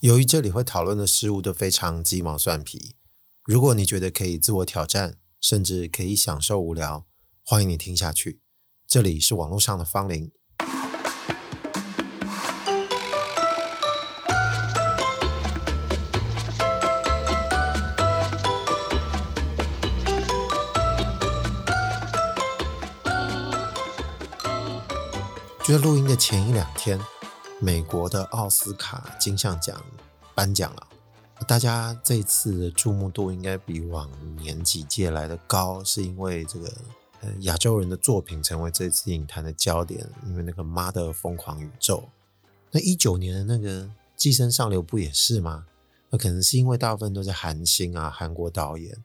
由于这里会讨论的事物都非常鸡毛蒜皮，如果你觉得可以自我挑战，甚至可以享受无聊，欢迎你听下去。这里是网络上的芳邻。就在录音的前一两天。美国的奥斯卡金像奖颁奖了，大家这次的注目度应该比往年几届来的高，是因为这个亚洲人的作品成为这次影坛的焦点，因为那个《妈的疯狂宇宙》，那一九年的那个《寄生上流》不也是吗？那可能是因为大部分都是韩星啊，韩国导演，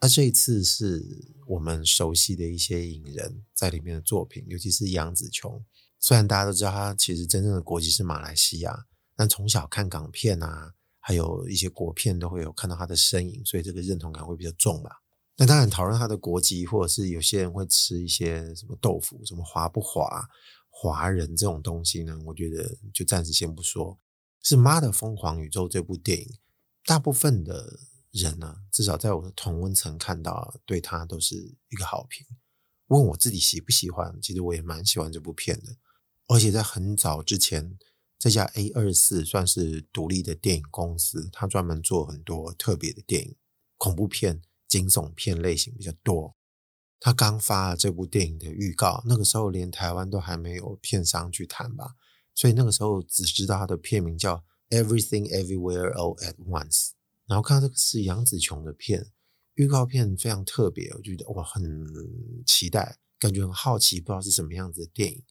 而这一次是我们熟悉的一些影人在里面的作品，尤其是杨紫琼。虽然大家都知道他其实真正的国籍是马来西亚，但从小看港片啊，还有一些国片都会有看到他的身影，所以这个认同感会比较重吧。那当然讨论他的国籍，或者是有些人会吃一些什么豆腐，什么华不华、华人这种东西呢？我觉得就暂时先不说。是《妈的疯狂宇宙》这部电影，大部分的人呢、啊，至少在我的同温层看到，对他都是一个好评。问我自己喜不喜欢，其实我也蛮喜欢这部片的。而且在很早之前，这家 A 二四算是独立的电影公司，它专门做很多特别的电影，恐怖片、惊悚片类型比较多。他刚发了这部电影的预告，那个时候连台湾都还没有片商去谈吧，所以那个时候只知道它的片名叫 Everything Everywhere All at Once。然后看到这个是杨紫琼的片，预告片非常特别，我觉得哇，很期待，感觉很好奇，不知道是什么样子的电影。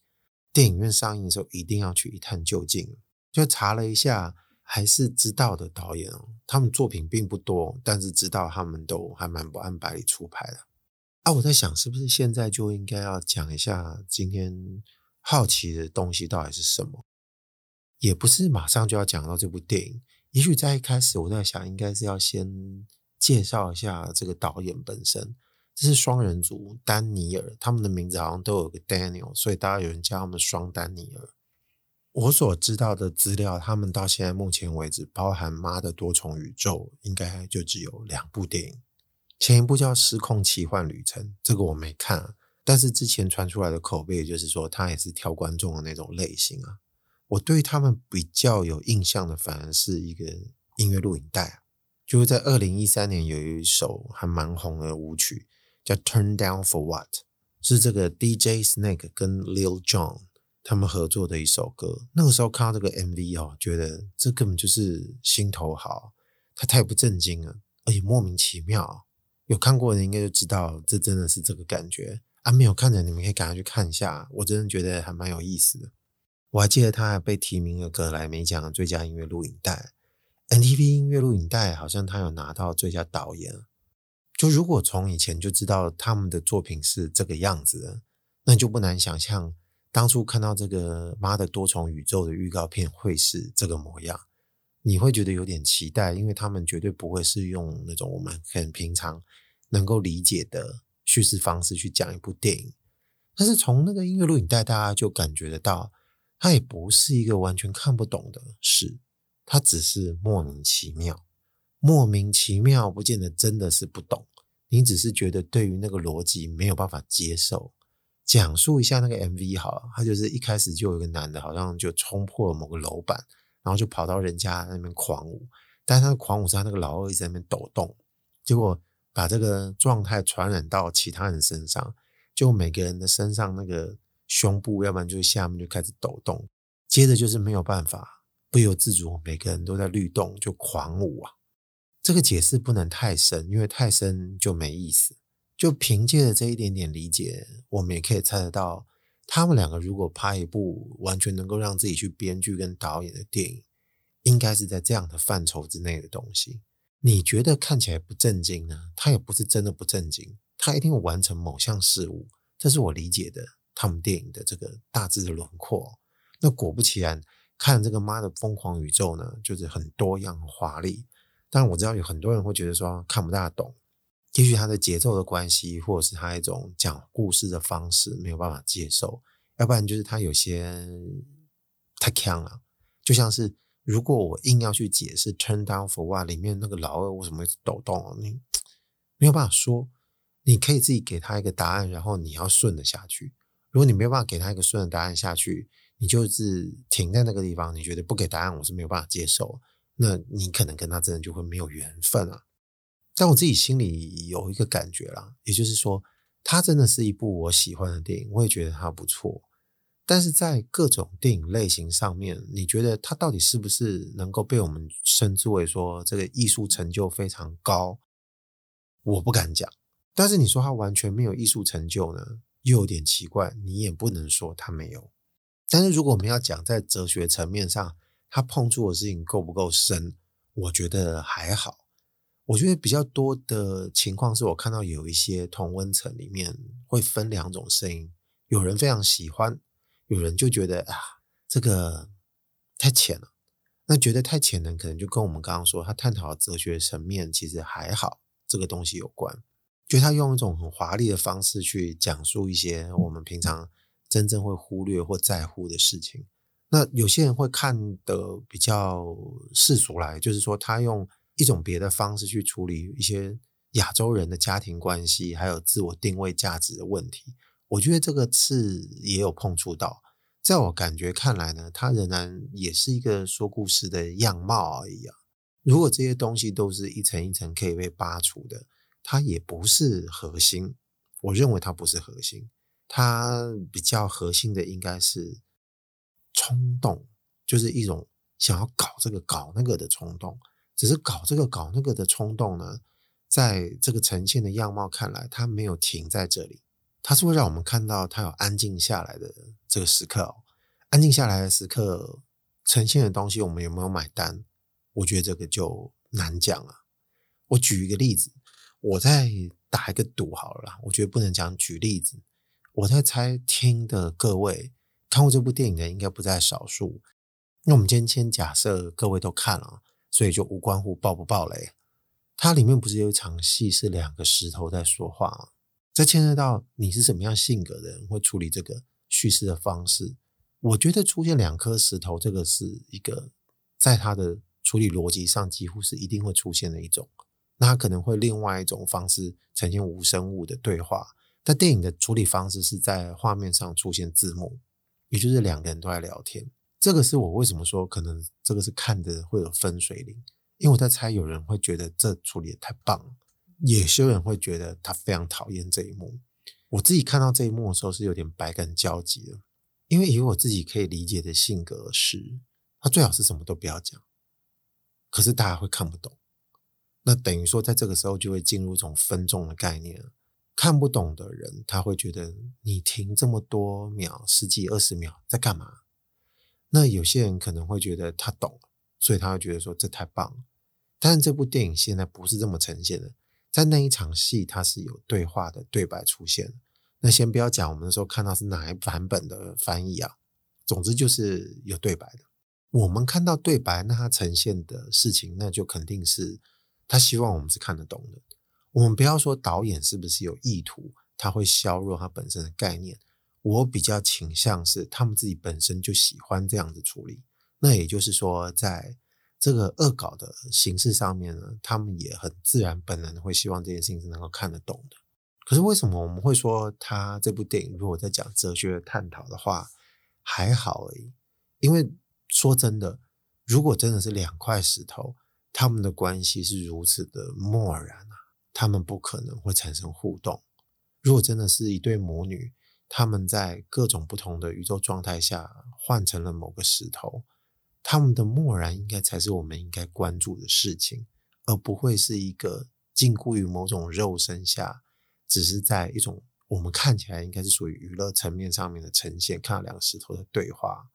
电影院上映的时候，一定要去一探究竟。就查了一下，还是知道的导演哦，他们作品并不多，但是知道他们都还蛮不按牌理出牌的。啊，我在想，是不是现在就应该要讲一下今天好奇的东西到底是什么？也不是马上就要讲到这部电影，也许在一开始，我在想，应该是要先介绍一下这个导演本身。这是双人组丹尼尔，他们的名字好像都有个 Daniel，所以大家有人叫他们双丹尼尔。我所知道的资料，他们到现在目前为止，包含《妈的多重宇宙》，应该就只有两部电影。前一部叫《失控奇幻旅程》，这个我没看，但是之前传出来的口碑就是说，他也是挑观众的那种类型啊。我对他们比较有印象的，反而是一个音乐录影带，就是在二零一三年有一首还蛮红的舞曲。叫 Turn Down for What，是这个 DJ Snake 跟 Lil Jon 他们合作的一首歌。那个时候看到这个 MV 哦，觉得这根本就是心头好，他太不正经了，而且莫名其妙。有看过的人应该就知道，这真的是这个感觉啊。没有看的你们可以赶快去看一下，我真的觉得还蛮有意思的。我还记得他还被提名了格莱美奖最佳音乐录影带，MTV 音乐录影带好像他有拿到最佳导演。就如果从以前就知道他们的作品是这个样子的，那就不难想象当初看到这个《妈的多重宇宙》的预告片会是这个模样。你会觉得有点期待，因为他们绝对不会是用那种我们很平常能够理解的叙事方式去讲一部电影。但是从那个音乐录影带，大家就感觉得到，它也不是一个完全看不懂的事，它只是莫名其妙。莫名其妙，不见得真的是不懂。你只是觉得对于那个逻辑没有办法接受。讲述一下那个 MV 好了，他就是一开始就有一个男的，好像就冲破了某个楼板，然后就跑到人家那边狂舞。但是他的狂舞是他那个老二一直在那边抖动，结果把这个状态传染到其他人身上，就每个人的身上那个胸部，要不然就是下面就开始抖动，接着就是没有办法不由自主，每个人都在律动，就狂舞啊。这个解释不能太深，因为太深就没意思。就凭借着这一点点理解，我们也可以猜得到，他们两个如果拍一部完全能够让自己去编剧跟导演的电影，应该是在这样的范畴之内的东西。你觉得看起来不正经呢？他也不是真的不正经，他一定会完成某项事物。这是我理解的他们电影的这个大致的轮廓。那果不其然，看这个妈的疯狂宇宙呢，就是很多样华丽。但我知道有很多人会觉得说看不大懂，也许他的节奏的关系，或者是他一种讲故事的方式没有办法接受，要不然就是他有些太强了。就像是如果我硬要去解释 turn down for what 里面那个老二为什么会抖动，你没有办法说。你可以自己给他一个答案，然后你要顺着下去。如果你没有办法给他一个顺的答案下去，你就是停在那个地方。你觉得不给答案，我是没有办法接受。那你可能跟他真的就会没有缘分啊。但我自己心里有一个感觉啦，也就是说，它真的是一部我喜欢的电影，我也觉得它不错。但是在各种电影类型上面，你觉得它到底是不是能够被我们称之为说这个艺术成就非常高？我不敢讲。但是你说它完全没有艺术成就呢，又有点奇怪。你也不能说它没有。但是如果我们要讲在哲学层面上，他碰触的事情够不够深，我觉得还好。我觉得比较多的情况是我看到有一些同温层里面会分两种声音，有人非常喜欢。有人就觉得啊，这个太浅了。那觉得太浅的，可能就跟我们刚刚说，他探讨哲学层面其实还好，这个东西有关。就他用一种很华丽的方式去讲述一些我们平常真正会忽略或在乎的事情。那有些人会看得比较世俗来，就是说他用一种别的方式去处理一些亚洲人的家庭关系，还有自我定位价值的问题。我觉得这个次也有碰触到，在我感觉看来呢，它仍然也是一个说故事的样貌而已啊。如果这些东西都是一层一层可以被扒除的，它也不是核心。我认为它不是核心，它比较核心的应该是冲动，就是一种想要搞这个搞那个的冲动。只是搞这个搞那个的冲动呢，在这个呈现的样貌看来，它没有停在这里。它是会让我们看到它有安静下来的这个时刻哦，安静下来的时刻呈现的东西，我们有没有买单？我觉得这个就难讲了。我举一个例子，我再打一个赌好了。我觉得不能讲举例子，我在猜听的各位看过这部电影的应该不在少数。那我们今天先假设各位都看了，所以就无关乎爆不爆雷。它里面不是有一场戏是两个石头在说话吗？这牵涉到你是什么样性格的人会处理这个叙事的方式。我觉得出现两颗石头，这个是一个在他的处理逻辑上几乎是一定会出现的一种。那他可能会另外一种方式呈现无生物的对话。但电影的处理方式是在画面上出现字幕，也就是两个人都在聊天。这个是我为什么说可能这个是看的会有分水岭，因为我在猜有人会觉得这处理得太棒了。也有人会觉得他非常讨厌这一幕。我自己看到这一幕的时候是有点百感交集的，因为以我自己可以理解的性格是，他最好是什么都不要讲，可是大家会看不懂。那等于说，在这个时候就会进入一种分众的概念。看不懂的人，他会觉得你停这么多秒，十几二十秒在干嘛？那有些人可能会觉得他懂，所以他会觉得说这太棒了。但是这部电影现在不是这么呈现的。在那一场戏，它是有对话的对白出现。那先不要讲，我们那时候看到是哪一版本的翻译啊？总之就是有对白的。我们看到对白，那它呈现的事情，那就肯定是他希望我们是看得懂的。我们不要说导演是不是有意图，他会削弱他本身的概念。我比较倾向是他们自己本身就喜欢这样子处理。那也就是说，在这个恶搞的形式上面呢，他们也很自然本能会希望这件事情是能够看得懂的。可是为什么我们会说他这部电影如果在讲哲学探讨的话还好而已？因为说真的，如果真的是两块石头，他们的关系是如此的漠然，他们不可能会产生互动。如果真的是一对母女，他们在各种不同的宇宙状态下换成了某个石头。他们的漠然应该才是我们应该关注的事情，而不会是一个禁锢于某种肉身下，只是在一种我们看起来应该是属于娱乐层面上面的呈现。看到两个石头的对话，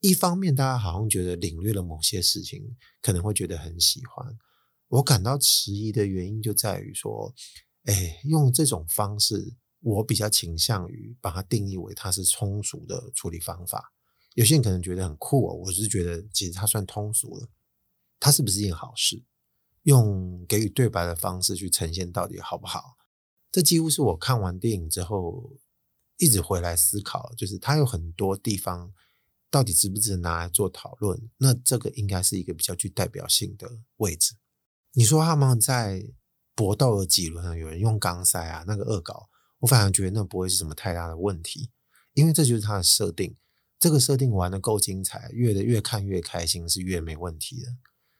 一方面大家好像觉得领略了某些事情，可能会觉得很喜欢。我感到迟疑的原因就在于说，哎，用这种方式，我比较倾向于把它定义为它是通俗的处理方法。有些人可能觉得很酷哦，我是觉得其实它算通俗了。它是不是一件好事？用给予对白的方式去呈现到底好不好？这几乎是我看完电影之后一直回来思考，就是它有很多地方到底值不值得拿来做讨论？那这个应该是一个比较具代表性的位置。你说他们在搏斗了几轮，有人用钢塞啊，那个恶搞，我反而觉得那不会是什么太大的问题，因为这就是他的设定。这个设定玩得够精彩，越的越看越开心，是越没问题的。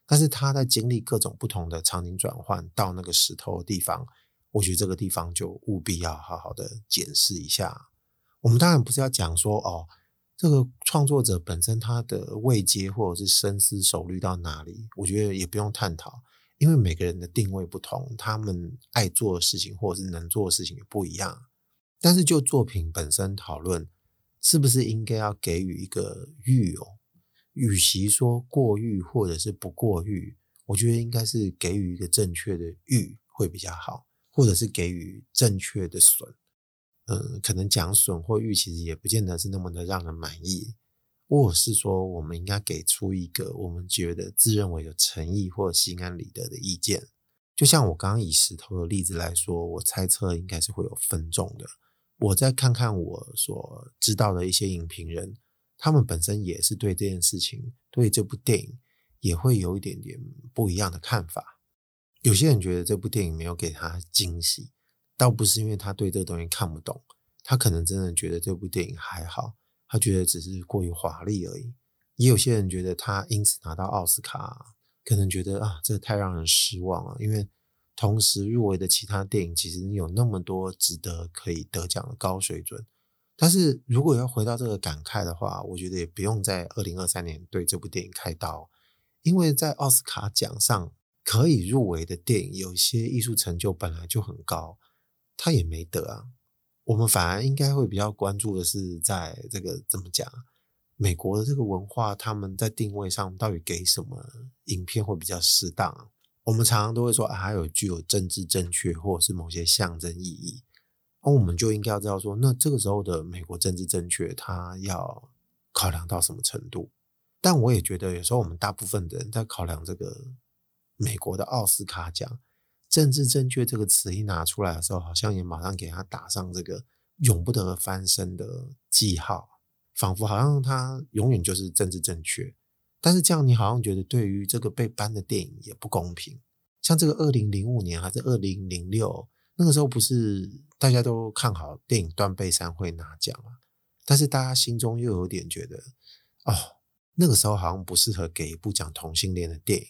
但是他在经历各种不同的场景转换到那个石头的地方，我觉得这个地方就务必要好好的检视一下。我们当然不是要讲说哦。这个创作者本身他的位阶或者是深思熟虑到哪里，我觉得也不用探讨，因为每个人的定位不同，他们爱做的事情或者是能做的事情也不一样。但是就作品本身讨论，是不是应该要给予一个誉哦？与其说过誉或者是不过誉，我觉得应该是给予一个正确的誉会比较好，或者是给予正确的损。嗯，可能讲损或誉其实也不见得是那么的让人满意，或是说我们应该给出一个我们觉得自认为有诚意或心安理得的意见。就像我刚刚以石头的例子来说，我猜测应该是会有分众的。我再看看我所知道的一些影评人，他们本身也是对这件事情，对这部电影也会有一点点不一样的看法。有些人觉得这部电影没有给他惊喜。倒不是因为他对这个东西看不懂，他可能真的觉得这部电影还好，他觉得只是过于华丽而已。也有些人觉得他因此拿到奥斯卡，可能觉得啊，这太让人失望了。因为同时入围的其他电影其实有那么多值得可以得奖的高水准。但是如果要回到这个感慨的话，我觉得也不用在二零二三年对这部电影开刀，因为在奥斯卡奖上可以入围的电影，有些艺术成就本来就很高。他也没得啊，我们反而应该会比较关注的是，在这个怎么讲，美国的这个文化，他们在定位上到底给什么影片会比较适当？我们常常都会说啊，还有具有政治正确或者是某些象征意义，那我们就应该要知道说，那这个时候的美国政治正确，它要考量到什么程度？但我也觉得，有时候我们大部分的人在考量这个美国的奥斯卡奖。政治正确这个词一拿出来的时候，好像也马上给他打上这个永不得翻身的记号，仿佛好像他永远就是政治正确。但是这样，你好像觉得对于这个被搬的电影也不公平。像这个二零零五年还是二零零六那个时候，不是大家都看好电影《断背山》会拿奖啊？但是大家心中又有点觉得，哦，那个时候好像不适合给一部讲同性恋的电影。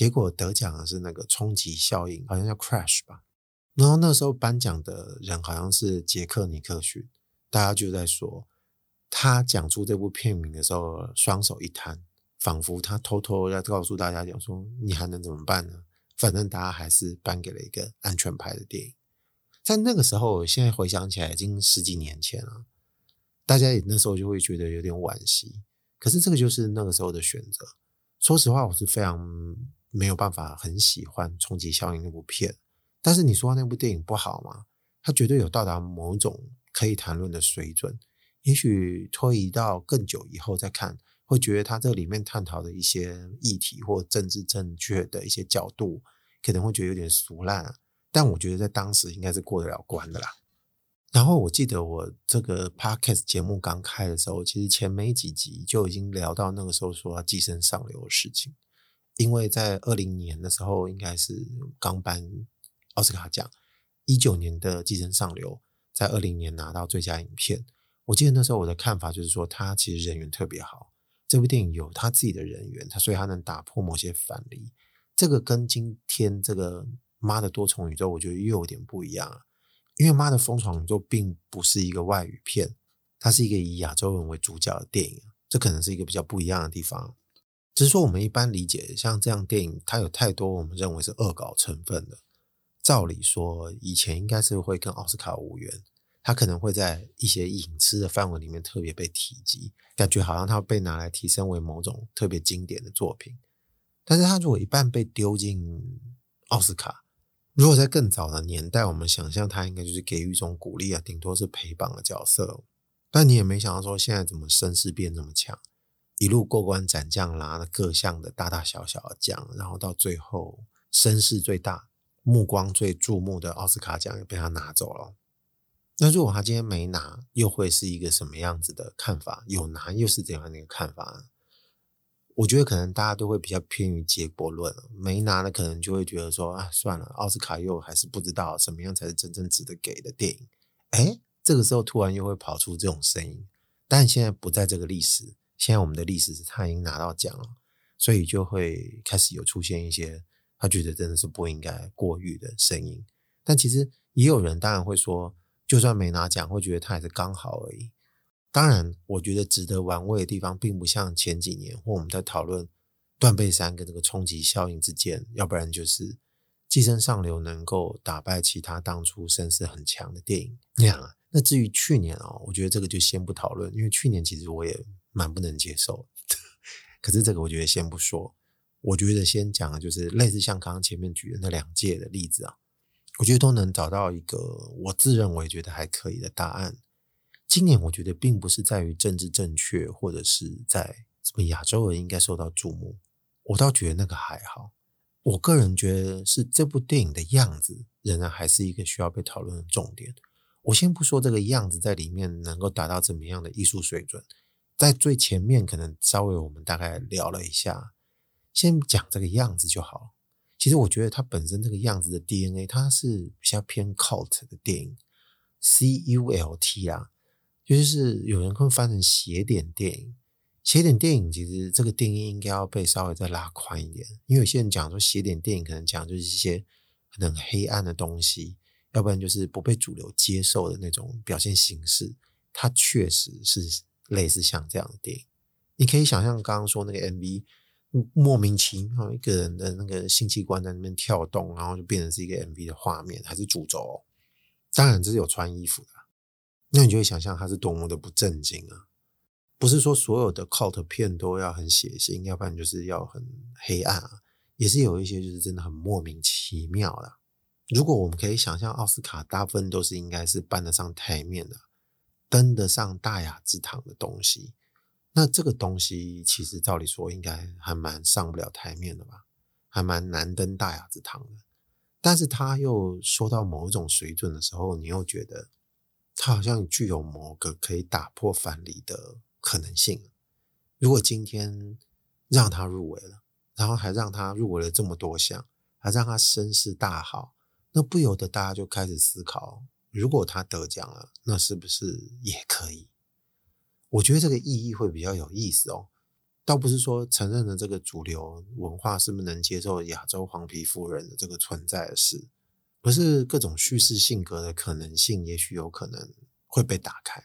结果得奖的是那个冲击效应，好像叫 Crash 吧。然后那时候颁奖的人好像是杰克尼克逊，大家就在说他讲出这部片名的时候，双手一摊，仿佛他偷偷要告诉大家讲说，你还能怎么办呢？反正大家还是颁给了一个安全牌的电影。在那个时候，我现在回想起来已经十几年前了，大家也那时候就会觉得有点惋惜。可是这个就是那个时候的选择。说实话，我是非常。没有办法很喜欢《冲击效应》那部片，但是你说那部电影不好吗？它绝对有到达某种可以谈论的水准。也许推移到更久以后再看，会觉得它这里面探讨的一些议题或政治正确的一些角度，可能会觉得有点俗烂。但我觉得在当时应该是过得了关的啦。然后我记得我这个 podcast 节目刚开的时候，其实前没几集就已经聊到那个时候说要寄生上流的事情。因为在二零年的时候，应该是刚颁奥斯卡奖，一九年的《寄生上流》在二零年拿到最佳影片。我记得那时候我的看法就是说，他其实人缘特别好，这部电影有他自己的人缘，他所以他能打破某些藩篱。这个跟今天这个《妈的多重宇宙》，我觉得又有点不一样，因为《妈的疯狂宇宙》并不是一个外语片，它是一个以亚洲人为主角的电影，这可能是一个比较不一样的地方。只是说，我们一般理解像这样电影，它有太多我们认为是恶搞成分的。照理说，以前应该是会跟奥斯卡无缘，它可能会在一些影视的范围里面特别被提及，感觉好像它被拿来提升为某种特别经典的作品。但是，它如果一半被丢进奥斯卡，如果在更早的年代，我们想象它应该就是给予一种鼓励啊，顶多是陪榜的角色。但你也没想到说，现在怎么声势变这么强？一路过关斩将，拿了各项的大大小小的奖，然后到最后声势最大、目光最注目的奥斯卡奖也被他拿走了。那如果他今天没拿，又会是一个什么样子的看法？有拿又是怎样的一个看法？我觉得可能大家都会比较偏于结果论，没拿的可能就会觉得说啊，算了，奥斯卡又还是不知道什么样才是真正值得给的电影。哎，这个时候突然又会跑出这种声音，但现在不在这个历史，现在我们的历史是他已经拿到奖了，所以就会开始有出现一些他觉得真的是不应该过誉的声音。但其实也有人当然会说，就算没拿奖，会觉得他还是刚好而已。当然，我觉得值得玩味的地方，并不像前几年或我们在讨论断背山跟这个冲击效应之间，要不然就是寄生上流能够打败其他当初声势很强的电影那样啊。那至于去年哦，我觉得这个就先不讨论，因为去年其实我也蛮不能接受。可是这个我觉得先不说，我觉得先讲的就是类似像刚刚前面举的那两届的例子啊，我觉得都能找到一个我自认为觉得还可以的答案。今年我觉得并不是在于政治正确，或者是在什么亚洲人应该受到注目，我倒觉得那个还好。我个人觉得是这部电影的样子仍然还是一个需要被讨论的重点。我先不说这个样子在里面能够达到怎么样的艺术水准，在最前面可能稍微我们大概聊了一下，先讲这个样子就好。其实我觉得它本身这个样子的 DNA，它是比较偏 cult 的电影，C U L T 啊。就是有人会翻成邪典电影，邪典电影其实这个定义应该要被稍微再拉宽一点，因为有些人讲说邪典电影可能讲就是一些很黑暗的东西，要不然就是不被主流接受的那种表现形式。它确实是类似像这样的电影，你可以想象刚刚说那个 MV，莫名其妙一个人的那个性器官在那边跳动，然后就变成是一个 MV 的画面，还是主轴。当然这是有穿衣服的。那你就会想象他是多么的不正经啊！不是说所有的 cult 片都要很血腥，要不然就是要很黑暗啊，也是有一些就是真的很莫名其妙的。如果我们可以想象奥斯卡大部分都是应该是搬得上台面的、登得上大雅之堂的东西，那这个东西其实照理说应该还蛮上不了台面的吧，还蛮难登大雅之堂的。但是他又说到某一种水准的时候，你又觉得。他好像具有某个可以打破藩篱的可能性。如果今天让他入围了，然后还让他入围了这么多项，还让他声势大好，那不由得大家就开始思考：如果他得奖了，那是不是也可以？我觉得这个意义会比较有意思哦。倒不是说承认了这个主流文化是不是能接受亚洲黄皮肤人的这个存在的事。不是各种叙事性格的可能性，也许有可能会被打开。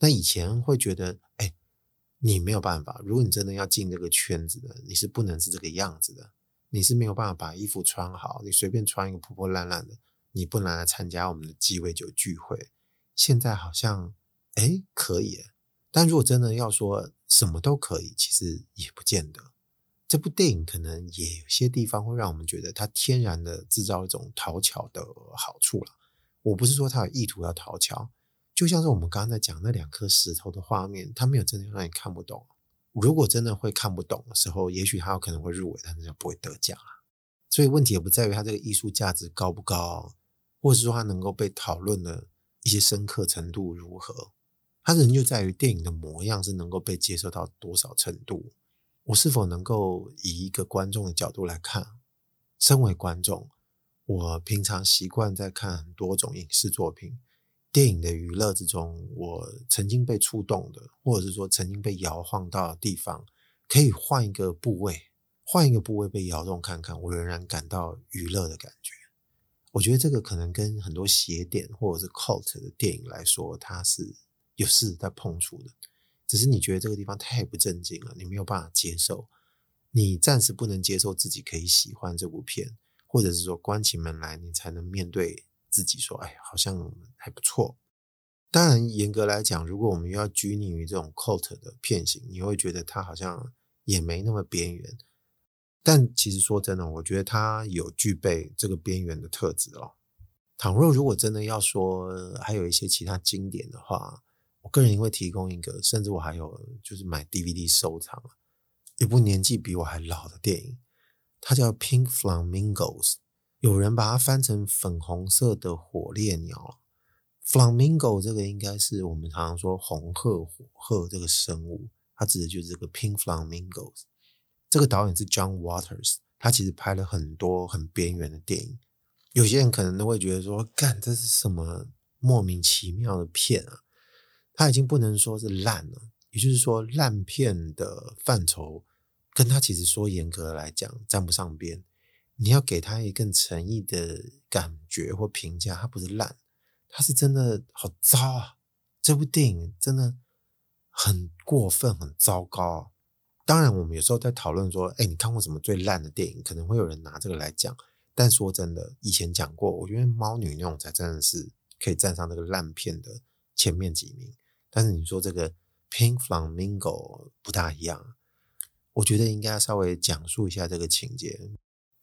那以前会觉得，哎，你没有办法。如果你真的要进这个圈子的，你是不能是这个样子的。你是没有办法把衣服穿好，你随便穿一个破破烂烂的，你不能来参加我们的鸡尾酒聚会。现在好像，哎，可以。但如果真的要说什么都可以，其实也不见得。这部电影可能也有些地方会让我们觉得它天然的制造一种讨巧的好处了。我不是说它有意图要讨巧，就像是我们刚刚在讲那两颗石头的画面，它没有真的让你看不懂。如果真的会看不懂的时候，也许它有可能会入围，但是就不会得奖啊。所以问题也不在于它这个艺术价值高不高，或者说它能够被讨论的一些深刻程度如何，它仍旧在于电影的模样是能够被接受到多少程度。我是否能够以一个观众的角度来看？身为观众，我平常习惯在看很多种影视作品、电影的娱乐之中，我曾经被触动的，或者是说曾经被摇晃到的地方，可以换一个部位，换一个部位被摇动看看，我仍然感到娱乐的感觉。我觉得这个可能跟很多邪典或者是 cult 的电影来说，它是有事在碰触的。只是你觉得这个地方太不正经了，你没有办法接受，你暂时不能接受自己可以喜欢这部片，或者是说关起门来你才能面对自己说，哎，好像还不错。当然，严格来讲，如果我们要拘泥于这种 cult 的片型，你会觉得它好像也没那么边缘。但其实说真的，我觉得它有具备这个边缘的特质哦。倘若如果真的要说还有一些其他经典的话。我个人会提供一个，甚至我还有就是买 DVD 收藏一部年纪比我还老的电影，它叫《Pink Flamingos》，有人把它翻成粉红色的火烈鸟。Flamingo 这个应该是我们常常说红鹤、火鹤这个生物，它指的就是这个 Pink Flamingos。这个导演是 John Waters，他其实拍了很多很边缘的电影。有些人可能都会觉得说，干，这是什么莫名其妙的片啊？他已经不能说是烂了，也就是说烂片的范畴，跟他其实说严格来讲沾不上边。你要给他一个更诚意的感觉或评价，他不是烂。他是真的好糟啊！这部电影真的很过分，很糟糕。当然，我们有时候在讨论说，哎，你看过什么最烂的电影？可能会有人拿这个来讲。但说真的，以前讲过，我觉得《猫女》那种才真的是可以站上那个烂片的前面几名。但是你说这个《Pink Flamingo》不大一样，我觉得应该稍微讲述一下这个情节。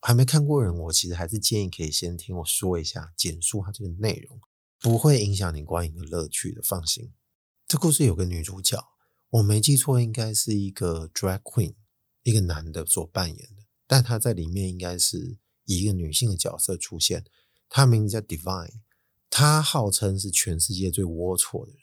还没看过人，我其实还是建议可以先听我说一下，简述它这个内容。不会影响你观影的乐趣的，放心。这故事有个女主角，我没记错，应该是一个 drag queen，一个男的所扮演的，但他在里面应该是以一个女性的角色出现。她名字叫 Divine，他号称是全世界最龌龊的人。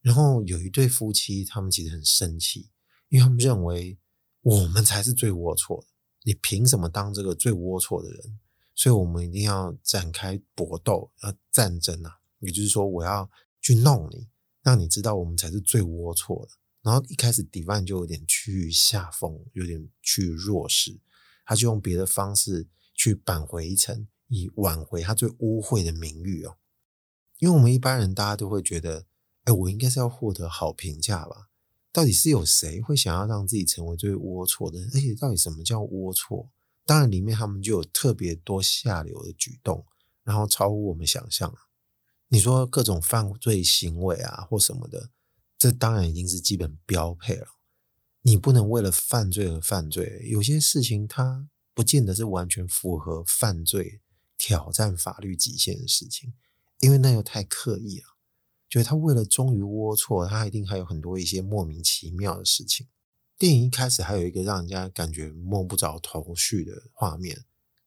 然后有一对夫妻，他们其实很生气，因为他们认为我们才是最龌龊的，你凭什么当这个最龌龊的人？所以我们一定要展开搏斗，要战争啊！也就是说，我要去弄你，让你知道我们才是最龌龊的。然后一开始，Divine 就有点趋于下风，有点趋于弱势，他就用别的方式去扳回一城，以挽回他最污秽的名誉哦。因为我们一般人，大家都会觉得，哎，我应该是要获得好评价吧？到底是有谁会想要让自己成为最龌龊的人？而且，到底什么叫龌龊？当然，里面他们就有特别多下流的举动，然后超乎我们想象。你说各种犯罪行为啊，或什么的，这当然已经是基本标配了。你不能为了犯罪而犯罪，有些事情它不见得是完全符合犯罪、挑战法律极限的事情，因为那又太刻意了。就是他为了忠于龌龊，他一定还有很多一些莫名其妙的事情。电影一开始还有一个让人家感觉摸不着头绪的画面，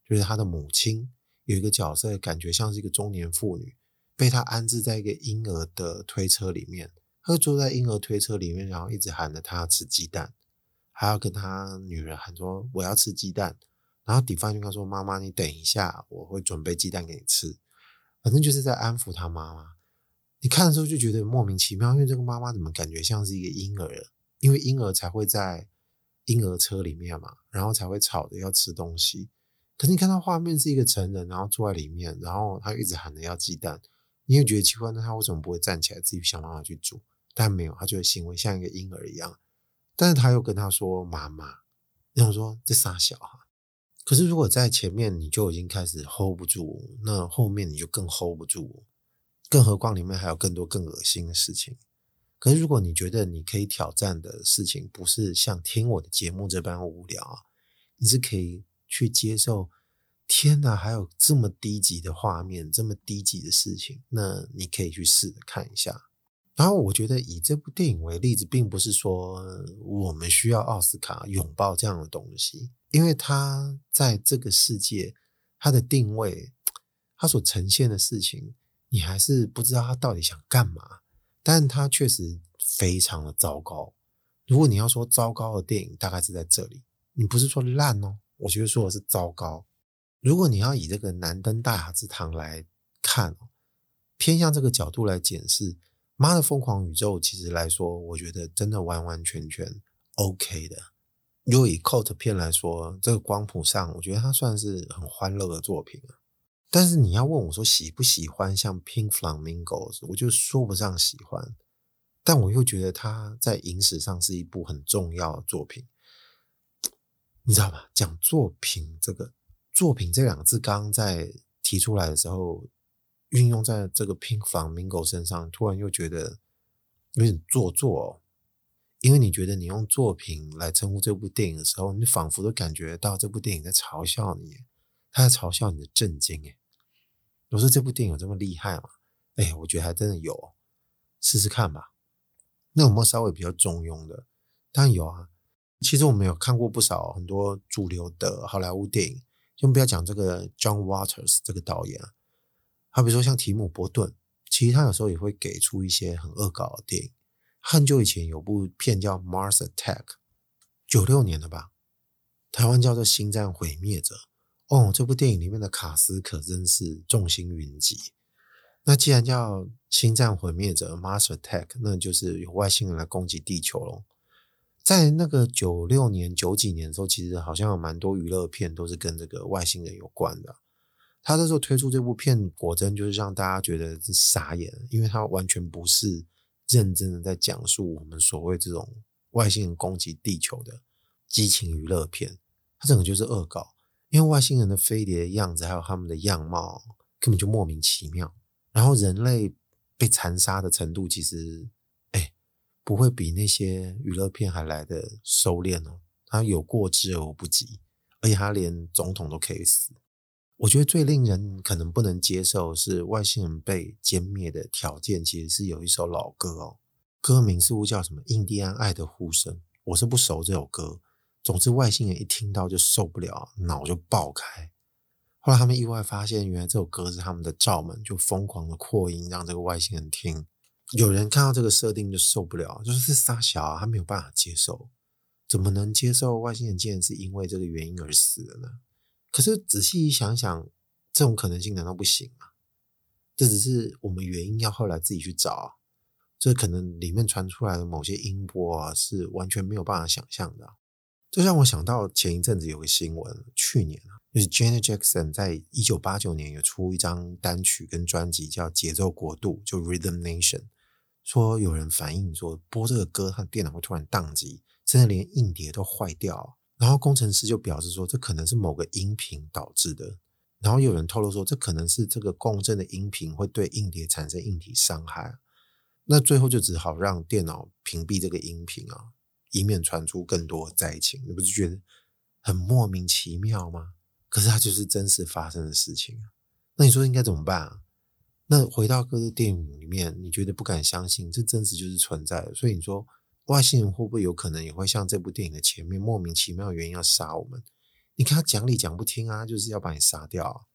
就是他的母亲有一个角色，感觉像是一个中年妇女。被他安置在一个婴儿的推车里面，他就坐在婴儿推车里面，然后一直喊着他要吃鸡蛋，还要跟他女儿喊说我要吃鸡蛋。然后 Divine 就跟他说：“妈妈，你等一下，我会准备鸡蛋给你吃。”反正就是在安抚他妈妈。你看的时候就觉得莫名其妙，因为这个妈妈怎么感觉像是一个婴儿？因为婴儿才会在婴儿车里面嘛，然后才会吵着要吃东西。可是你看到画面是一个成人，然后坐在里面，然后他一直喊着要鸡蛋。你也觉得奇怪，那他为什么不会站起来自己想办法去煮？但没有，他就会行为像一个婴儿一样。但是他又跟他说：“妈妈。”然后说：“这傻小孩。”可是如果在前面你就已经开始 hold 不住，那后面你就更 hold 不住。更何况里面还有更多更恶心的事情。可是如果你觉得你可以挑战的事情不是像听我的节目这般无聊，你是可以去接受。天哪，还有这么低级的画面，这么低级的事情，那你可以去试着看一下。然后我觉得以这部电影为例子，并不是说我们需要奥斯卡拥抱这样的东西，因为它在这个世界，它的定位，它所呈现的事情，你还是不知道它到底想干嘛。但它确实非常的糟糕。如果你要说糟糕的电影，大概是在这里。你不是说烂哦，我觉得说的是糟糕。如果你要以这个南登大雅之堂来看，偏向这个角度来检视《妈的疯狂宇宙》，其实来说，我觉得真的完完全全 OK 的。如果以 cult 片来说，这个光谱上，我觉得它算是很欢乐的作品。但是你要问我说喜不喜欢像 Pink Flamingos，我就说不上喜欢。但我又觉得它在影史上是一部很重要的作品，你知道吗？讲作品这个。作品这两个字刚刚在提出来的时候，运用在这个 Pink Flamingo 身上，突然又觉得有点做作哦。因为你觉得你用作品来称呼这部电影的时候，你仿佛都感觉到这部电影在嘲笑你，他在嘲笑你的震惊。诶，我说这部电影有这么厉害吗？哎，我觉得还真的有，试试看吧。那有没有稍微比较中庸的？当然有啊。其实我们有看过不少很多主流的好莱坞电影。先不要讲这个 John Waters 这个导演啊，他比如说像提姆·伯顿，其实他有时候也会给出一些很恶搞的电影。很久以前有部片叫《Mars Attack》，九六年的吧，台湾叫做《星战毁灭者》。哦，这部电影里面的卡斯可真是众星云集。那既然叫《星战毁灭者》（Mars Attack），那就是有外星人来攻击地球咯。在那个九六年、九几年的时候，其实好像有蛮多娱乐片都是跟这个外星人有关的。他那时候推出这部片，果真就是让大家觉得是傻眼，因为他完全不是认真的在讲述我们所谓这种外星人攻击地球的激情娱乐片，他整个就是恶搞，因为外星人的飞碟的样子还有他们的样貌根本就莫名其妙，然后人类被残杀的程度其实。不会比那些娱乐片还来得收敛哦，他有过之而无不及，而且他连总统都可以死。我觉得最令人可能不能接受是外星人被歼灭的条件，其实是有一首老歌哦，歌名似乎叫什么《印第安爱的呼声》，我是不熟这首歌。总之，外星人一听到就受不了，脑就爆开。后来他们意外发现，原来这首歌是他们的罩门，就疯狂的扩音，让这个外星人听。有人看到这个设定就受不了，就是这傻小啊，他没有办法接受，怎么能接受外星人竟然是因为这个原因而死的呢？可是仔细一想想，这种可能性难道不行吗？这只是我们原因要后来自己去找啊，这可能里面传出来的某些音波啊，是完全没有办法想象的。这让我想到前一阵子有个新闻，去年啊，就是 Janet Jackson 在一九八九年有出一张单曲跟专辑叫《节奏国度》，就 Rhythm Nation。说有人反映说播这个歌，他的电脑会突然宕机，甚至连硬碟都坏掉。然后工程师就表示说，这可能是某个音频导致的。然后有人透露说，这可能是这个共振的音频会对硬碟产生硬体伤害。那最后就只好让电脑屏蔽这个音频啊，以免传出更多灾情。你不是觉得很莫名其妙吗？可是它就是真实发生的事情啊。那你说应该怎么办啊？那回到各个电影里面，你觉得不敢相信，这真实就是存在的。所以你说外星人会不会有可能也会像这部电影的前面莫名其妙的原因要杀我们？你看他讲理讲不听啊，就是要把你杀掉。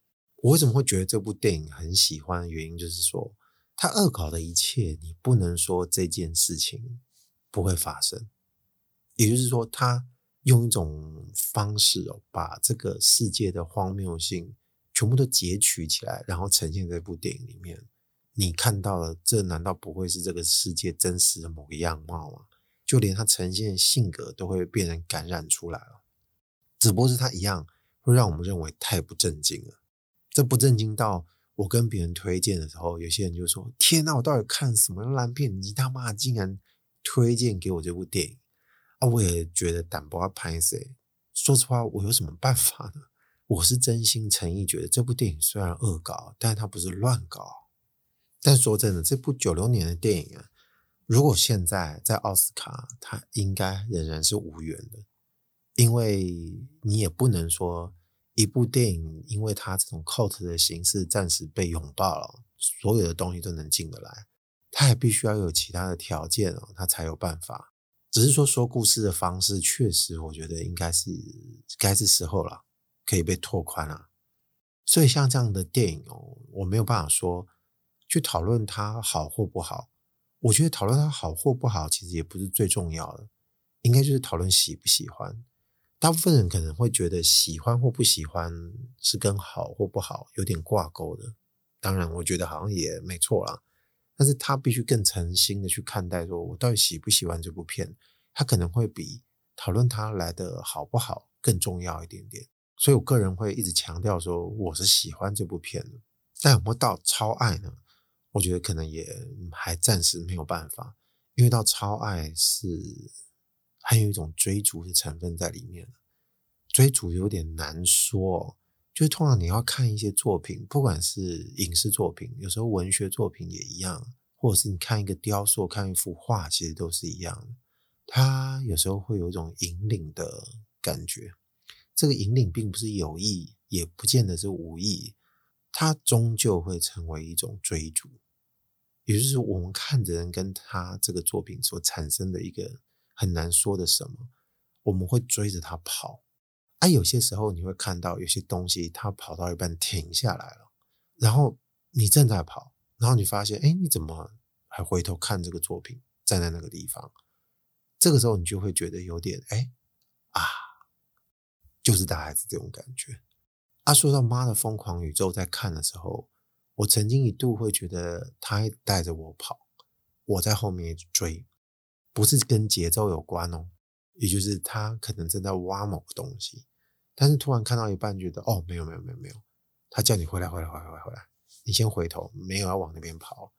我为什么会觉得这部电影很喜欢的原因，就是说他恶搞的一切，你不能说这件事情不会发生。也就是说，他用一种方式哦，把这个世界的荒谬性。全部都截取起来，然后呈现在这部电影里面。你看到了，这难道不会是这个世界真实的某个样貌吗？就连他呈现的性格都会被人感染出来了。只不过是他一样会让我们认为太不正经了。这不正经到我跟别人推荐的时候，有些人就说：“天哪，我到底看什么烂片？你他妈竟然推荐给我这部电影啊！”我也觉得胆不怕拍谁。说实话，我有什么办法呢？我是真心诚意觉得这部电影虽然恶搞，但是它不是乱搞。但说真的，这部九六年的电影啊，如果现在在奥斯卡，它应该仍然是无缘的，因为你也不能说一部电影因为它这种 cult 的形式暂时被拥抱了，所有的东西都能进得来，它也必须要有其他的条件哦，它才有办法。只是说说故事的方式，确实我觉得应该是该是时候了。可以被拓宽了，所以像这样的电影哦，我没有办法说去讨论它好或不好。我觉得讨论它好或不好，其实也不是最重要的，应该就是讨论喜不喜欢。大部分人可能会觉得喜欢或不喜欢是跟好或不好有点挂钩的。当然，我觉得好像也没错啦，但是他必须更诚心的去看待，说我到底喜不喜欢这部片，他可能会比讨论它来的好不好更重要一点点。所以，我个人会一直强调说，我是喜欢这部片的。但有没有到超爱呢？我觉得可能也还暂时没有办法，因为到超爱是还有一种追逐的成分在里面。追逐有点难说，就是通常你要看一些作品，不管是影视作品，有时候文学作品也一样，或者是你看一个雕塑、看一幅画，其实都是一样。它有时候会有一种引领的感觉。这个引领并不是有意，也不见得是无意，它终究会成为一种追逐，也就是我们看的人跟他这个作品所产生的一个很难说的什么，我们会追着他跑。而、有些时候你会看到有些东西，它跑到一半停下来了，然后你正在跑，然后你发现，哎，你怎么还回头看这个作品，站在那个地方？这个时候你就会觉得有点，哎，啊，就是大孩子这种感觉。啊，说到《妈的疯狂宇宙》，在看的时候，我曾经一度会觉得他带着我跑，我在后面追，不是跟节奏有关哦，也就是他可能正在挖某个东西，但是突然看到一半，觉得哦，没有没有没有没有，他叫你回来回来回来回来回来，你先回头，没有要往那边跑，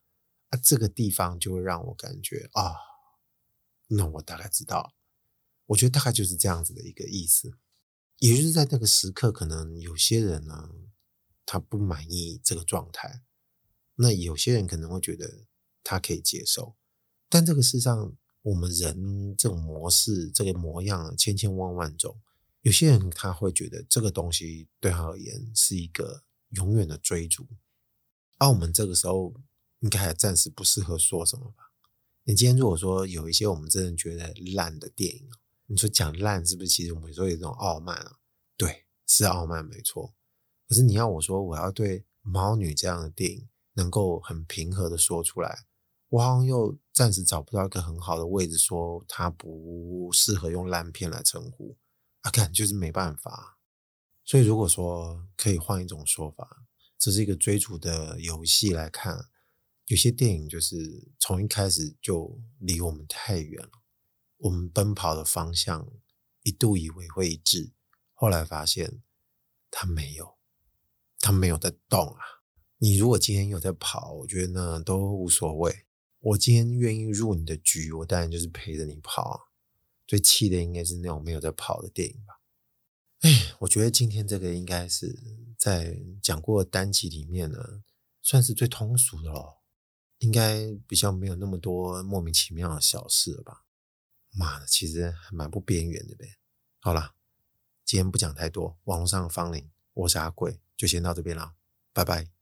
啊，这个地方就会让我感觉啊，那我大概知道，我觉得大概就是这样子的一个意思。也就是在那个时刻，可能有些人呢，他不满意这个状态；那有些人可能会觉得他可以接受。但这个世上，我们人这种模式、这个模样千千万万种。有些人他会觉得这个东西对他而言是一个永远的追逐。而我们这个时候应该还暂时不适合说什么吧？你今天如果说有一些我们真的觉得烂的电影。你说讲烂是不是？其实我们说有这种傲慢啊，对，是傲慢没错。可是你要我说，我要对《猫女》这样的电影能够很平和的说出来，我好像又暂时找不到一个很好的位置，说它不适合用烂片来称呼啊，看就是没办法。所以如果说可以换一种说法，这是一个追逐的游戏来看，有些电影就是从一开始就离我们太远了。我们奔跑的方向一度以为会一致，后来发现他没有，他没有在动啊。你如果今天有在跑，我觉得呢都无所谓。我今天愿意入你的局，我当然就是陪着你跑。最气的应该是那种没有在跑的电影吧？哎，我觉得今天这个应该是在讲过的单集里面呢，算是最通俗的咯。应该比较没有那么多莫名其妙的小事了吧？妈的，其实还蛮不边缘的呗。好啦，今天不讲太多，网络上的芳龄，我是阿贵，就先到这边啦，拜拜。